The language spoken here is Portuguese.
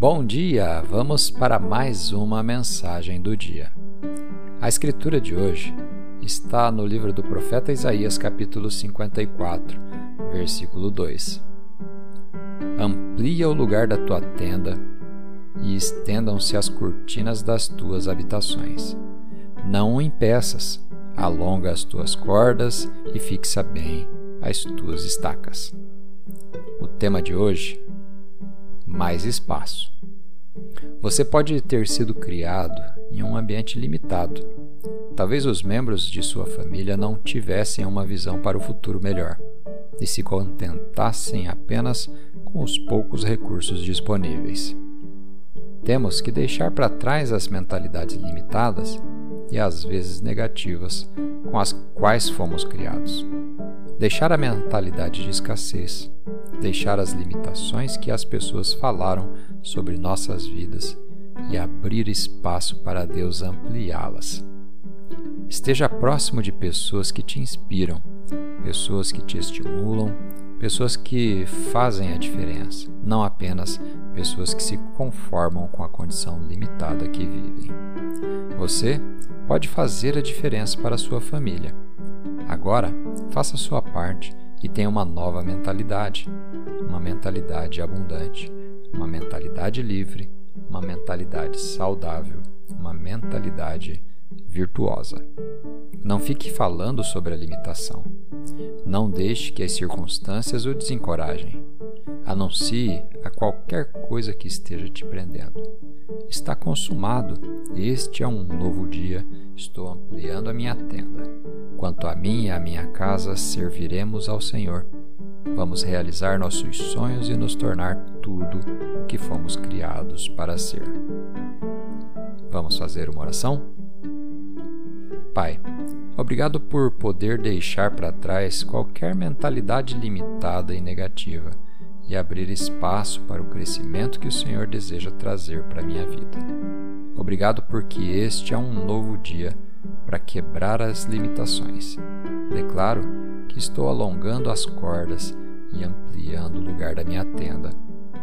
Bom dia! Vamos para mais uma mensagem do dia. A escritura de hoje está no livro do profeta Isaías, capítulo 54, versículo 2. Amplia o lugar da tua tenda e estendam-se as cortinas das tuas habitações. Não o impeças, alonga as tuas cordas e fixa bem as tuas estacas. O tema de hoje: mais espaço. Você pode ter sido criado em um ambiente limitado. Talvez os membros de sua família não tivessem uma visão para o futuro melhor e se contentassem apenas com os poucos recursos disponíveis. Temos que deixar para trás as mentalidades limitadas e às vezes negativas com as quais fomos criados. Deixar a mentalidade de escassez, deixar as limitações que as pessoas falaram sobre nossas vidas e abrir espaço para Deus ampliá-las. Esteja próximo de pessoas que te inspiram, pessoas que te estimulam, pessoas que fazem a diferença, não apenas pessoas que se conformam com a condição limitada que vivem. Você pode fazer a diferença para a sua família. Agora, faça a sua parte e tenha uma nova mentalidade, uma mentalidade abundante, uma mentalidade livre, uma mentalidade saudável, uma mentalidade virtuosa. Não fique falando sobre a limitação. Não deixe que as circunstâncias o desencorajem. Anuncie a qualquer coisa que esteja te prendendo. Está consumado. Este é um novo dia. Estou ampliando a minha tenda. Quanto a mim e a minha casa, serviremos ao Senhor. Vamos realizar nossos sonhos e nos tornar tudo o que fomos criados para ser. Vamos fazer uma oração? Pai, obrigado por poder deixar para trás qualquer mentalidade limitada e negativa e abrir espaço para o crescimento que o Senhor deseja trazer para minha vida. Obrigado porque este é um novo dia para quebrar as limitações. Declaro que estou alongando as cordas e ampliando o lugar da minha tenda.